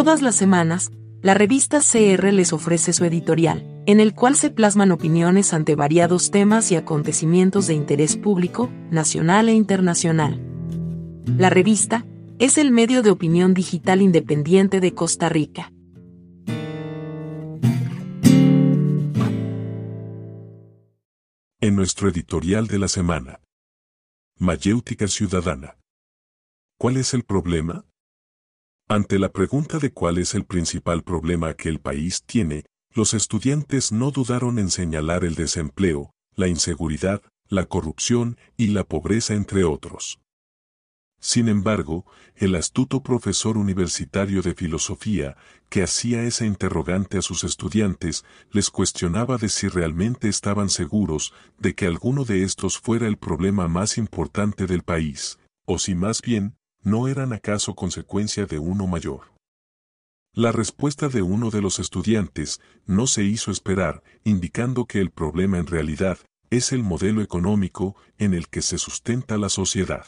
Todas las semanas, la revista CR les ofrece su editorial, en el cual se plasman opiniones ante variados temas y acontecimientos de interés público, nacional e internacional. La revista es el medio de opinión digital independiente de Costa Rica. En nuestro editorial de la semana. Mayéutica Ciudadana. ¿Cuál es el problema? Ante la pregunta de cuál es el principal problema que el país tiene, los estudiantes no dudaron en señalar el desempleo, la inseguridad, la corrupción y la pobreza entre otros. Sin embargo, el astuto profesor universitario de filosofía, que hacía esa interrogante a sus estudiantes, les cuestionaba de si realmente estaban seguros de que alguno de estos fuera el problema más importante del país, o si más bien, no eran acaso consecuencia de uno mayor. La respuesta de uno de los estudiantes no se hizo esperar, indicando que el problema en realidad es el modelo económico en el que se sustenta la sociedad.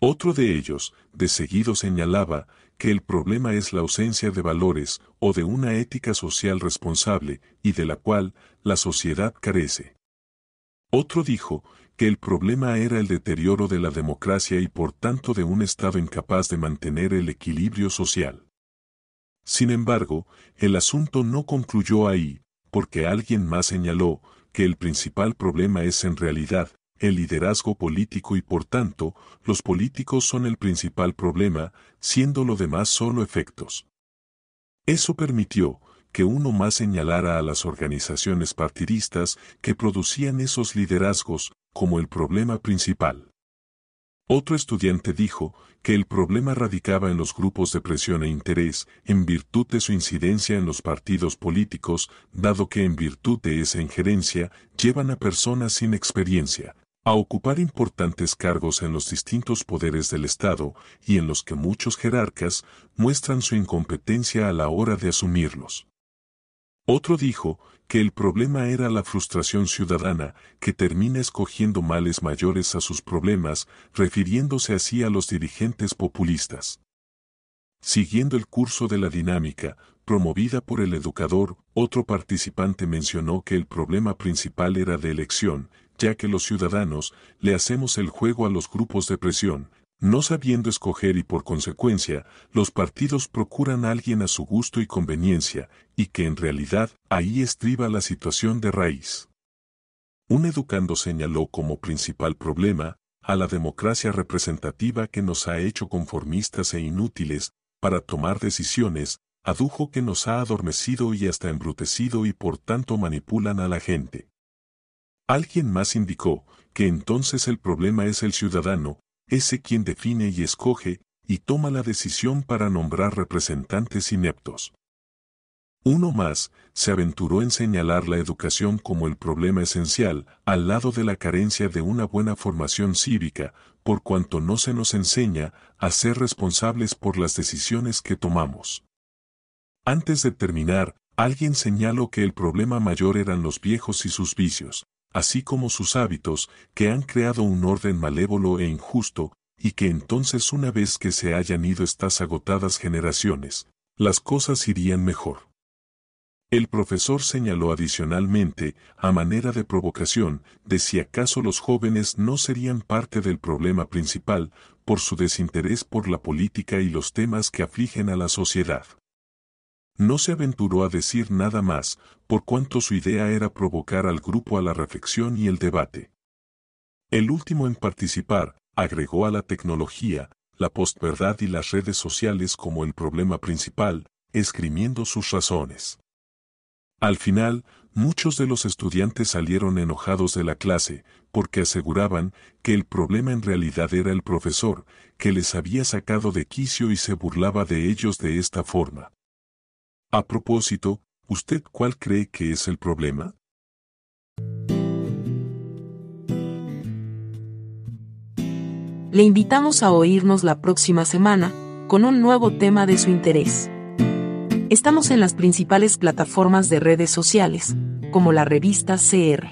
Otro de ellos, de seguido señalaba, que el problema es la ausencia de valores o de una ética social responsable y de la cual la sociedad carece. Otro dijo que el problema era el deterioro de la democracia y por tanto de un Estado incapaz de mantener el equilibrio social. Sin embargo, el asunto no concluyó ahí, porque alguien más señaló que el principal problema es en realidad el liderazgo político y por tanto, los políticos son el principal problema, siendo lo demás solo efectos. Eso permitió que uno más señalara a las organizaciones partidistas que producían esos liderazgos como el problema principal. Otro estudiante dijo que el problema radicaba en los grupos de presión e interés, en virtud de su incidencia en los partidos políticos, dado que en virtud de esa injerencia llevan a personas sin experiencia, a ocupar importantes cargos en los distintos poderes del Estado y en los que muchos jerarcas muestran su incompetencia a la hora de asumirlos. Otro dijo que el problema era la frustración ciudadana que termina escogiendo males mayores a sus problemas, refiriéndose así a los dirigentes populistas. Siguiendo el curso de la dinámica, promovida por el educador, otro participante mencionó que el problema principal era de elección, ya que los ciudadanos le hacemos el juego a los grupos de presión, no sabiendo escoger y por consecuencia, los partidos procuran a alguien a su gusto y conveniencia, y que en realidad ahí estriba la situación de raíz. Un educando señaló como principal problema a la democracia representativa que nos ha hecho conformistas e inútiles para tomar decisiones, adujo que nos ha adormecido y hasta embrutecido y por tanto manipulan a la gente. Alguien más indicó que entonces el problema es el ciudadano, ese quien define y escoge, y toma la decisión para nombrar representantes ineptos. Uno más se aventuró en señalar la educación como el problema esencial, al lado de la carencia de una buena formación cívica, por cuanto no se nos enseña a ser responsables por las decisiones que tomamos. Antes de terminar, alguien señaló que el problema mayor eran los viejos y sus vicios, así como sus hábitos, que han creado un orden malévolo e injusto, y que entonces una vez que se hayan ido estas agotadas generaciones, las cosas irían mejor. El profesor señaló adicionalmente, a manera de provocación, de si acaso los jóvenes no serían parte del problema principal, por su desinterés por la política y los temas que afligen a la sociedad. No se aventuró a decir nada más, por cuanto su idea era provocar al grupo a la reflexión y el debate. El último en participar, agregó a la tecnología, la postverdad y las redes sociales como el problema principal, esgrimiendo sus razones. Al final, muchos de los estudiantes salieron enojados de la clase, porque aseguraban que el problema en realidad era el profesor, que les había sacado de quicio y se burlaba de ellos de esta forma. A propósito, ¿usted cuál cree que es el problema? Le invitamos a oírnos la próxima semana, con un nuevo tema de su interés. Estamos en las principales plataformas de redes sociales, como la revista CR.